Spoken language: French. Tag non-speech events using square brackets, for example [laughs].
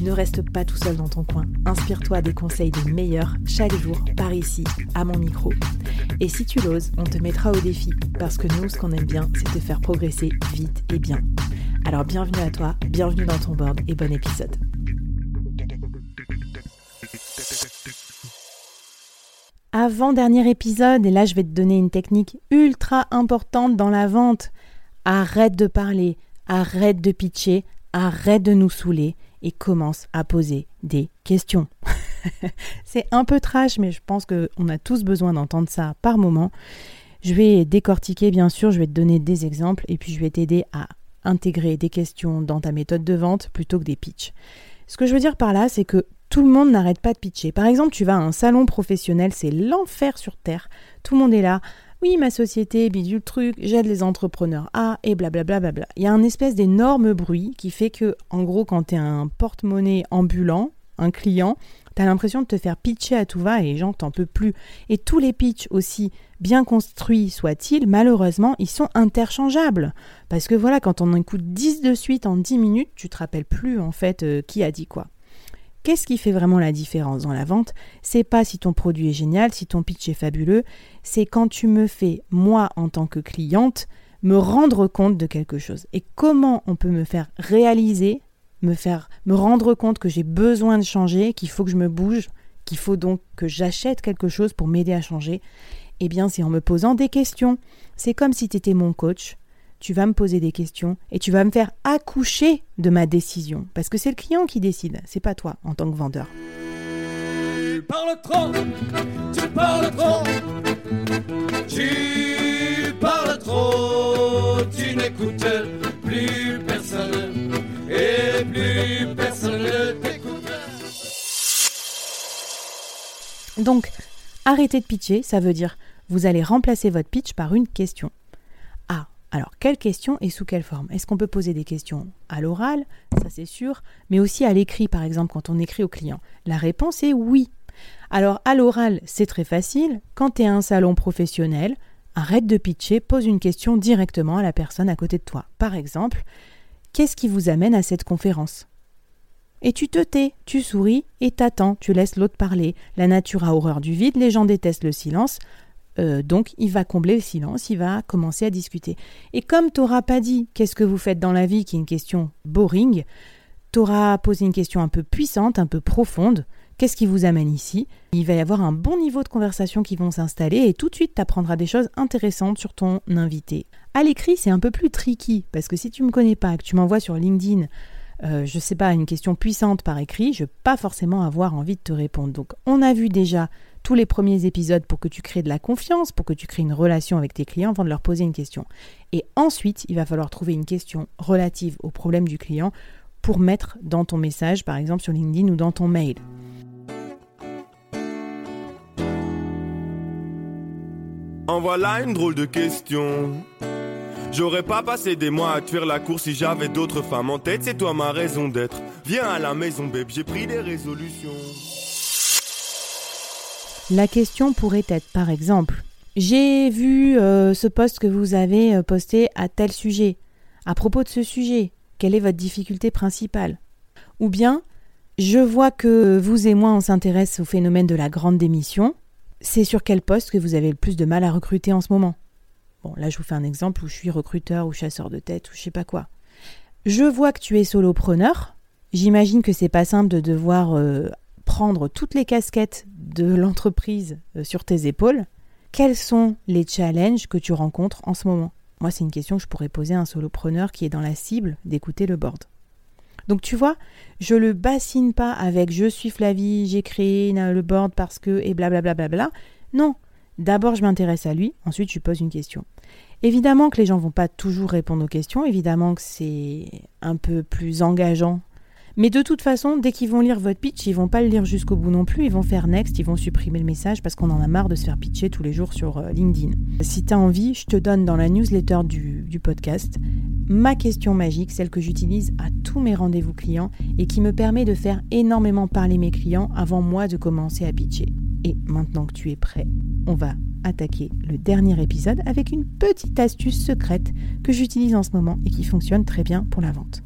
Ne reste pas tout seul dans ton coin. Inspire-toi des conseils des meilleurs chaque jour par ici, à mon micro. Et si tu l'oses, on te mettra au défi parce que nous, ce qu'on aime bien, c'est te faire progresser vite et bien. Alors bienvenue à toi, bienvenue dans ton board et bon épisode. Avant-dernier épisode, et là je vais te donner une technique ultra importante dans la vente. Arrête de parler, arrête de pitcher, arrête de nous saouler et commence à poser des questions. [laughs] c'est un peu trash, mais je pense qu'on a tous besoin d'entendre ça par moment. Je vais décortiquer, bien sûr, je vais te donner des exemples et puis je vais t'aider à intégrer des questions dans ta méthode de vente plutôt que des pitchs. Ce que je veux dire par là, c'est que tout le monde n'arrête pas de pitcher. Par exemple, tu vas à un salon professionnel, c'est l'enfer sur Terre. Tout le monde est là oui, ma société bidule truc, j'aide les entrepreneurs Ah, et blablabla. Bla. Il y a un espèce d'énorme bruit qui fait que, en gros, quand tu un porte-monnaie ambulant, un client, tu as l'impression de te faire pitcher à tout va et les gens t'en peuvent plus. Et tous les pitchs, aussi bien construits soient-ils, malheureusement, ils sont interchangeables. Parce que voilà, quand on en écoute 10 de suite en 10 minutes, tu te rappelles plus en fait euh, qui a dit quoi. Qu'est-ce qui fait vraiment la différence dans la vente? C'est pas si ton produit est génial, si ton pitch est fabuleux, c'est quand tu me fais, moi en tant que cliente, me rendre compte de quelque chose. Et comment on peut me faire réaliser, me faire me rendre compte que j'ai besoin de changer, qu'il faut que je me bouge, qu'il faut donc que j'achète quelque chose pour m'aider à changer? Eh bien, c'est en me posant des questions. C'est comme si tu étais mon coach tu vas me poser des questions et tu vas me faire accoucher de ma décision. Parce que c'est le client qui décide, c'est pas toi en tant que vendeur. Tu parles trop, tu parles trop, tu parles trop, tu n'écoutes plus personne et plus personne ne t'écoute. Donc, arrêtez de pitcher, ça veut dire vous allez remplacer votre pitch par une question. Alors, quelle question et sous quelle forme? Est-ce qu'on peut poser des questions à l'oral? Ça, c'est sûr, mais aussi à l'écrit, par exemple, quand on écrit au client La réponse est oui. Alors, à l'oral, c'est très facile. Quand tu es à un salon professionnel, arrête de pitcher, pose une question directement à la personne à côté de toi. Par exemple, qu'est-ce qui vous amène à cette conférence? Et tu te tais, tu souris et t'attends, tu laisses l'autre parler. La nature a horreur du vide, les gens détestent le silence. Euh, donc, il va combler le silence, il va commencer à discuter. Et comme tu n'auras pas dit qu'est-ce que vous faites dans la vie, qui est une question boring, tu auras posé une question un peu puissante, un peu profonde. Qu'est-ce qui vous amène ici? Il va y avoir un bon niveau de conversation qui vont s'installer et tout de suite tu apprendras des choses intéressantes sur ton invité. À l'écrit, c'est un peu plus tricky parce que si tu ne me connais pas, que tu m'envoies sur LinkedIn, euh, je sais pas, une question puissante par écrit, je vais pas forcément avoir envie de te répondre. Donc, on a vu déjà tous les premiers épisodes pour que tu crées de la confiance, pour que tu crées une relation avec tes clients avant de leur poser une question. Et ensuite, il va falloir trouver une question relative au problème du client pour mettre dans ton message, par exemple sur LinkedIn ou dans ton mail. En voilà une drôle de question. J'aurais pas passé des mois à tuer la course si j'avais d'autres femmes en tête, c'est toi ma raison d'être. Viens à la maison, babe, j'ai pris des résolutions. La question pourrait être par exemple J'ai vu euh, ce poste que vous avez euh, posté à tel sujet. À propos de ce sujet, quelle est votre difficulté principale? Ou bien Je vois que vous et moi on s'intéresse au phénomène de la grande démission. C'est sur quel poste que vous avez le plus de mal à recruter en ce moment? Bon, là je vous fais un exemple où je suis recruteur ou chasseur de tête ou je sais pas quoi. Je vois que tu es solopreneur. J'imagine que c'est pas simple de devoir euh, prendre toutes les casquettes de l'entreprise euh, sur tes épaules, quels sont les challenges que tu rencontres en ce moment? Moi, c'est une question que je pourrais poser à un solopreneur qui est dans la cible d'écouter le board. Donc tu vois, je le bassine pas avec je suis Flavie, j'ai créé le board parce que et blablabla. Bla bla bla. Non, d'abord je m'intéresse à lui, ensuite je pose une question. Évidemment que les gens vont pas toujours répondre aux questions, évidemment que c'est un peu plus engageant mais de toute façon, dès qu'ils vont lire votre pitch, ils vont pas le lire jusqu'au bout non plus. Ils vont faire next, ils vont supprimer le message parce qu'on en a marre de se faire pitcher tous les jours sur euh, LinkedIn. Si tu as envie, je te donne dans la newsletter du, du podcast ma question magique, celle que j'utilise à tous mes rendez-vous clients et qui me permet de faire énormément parler mes clients avant moi de commencer à pitcher. Et maintenant que tu es prêt, on va attaquer le dernier épisode avec une petite astuce secrète que j'utilise en ce moment et qui fonctionne très bien pour la vente.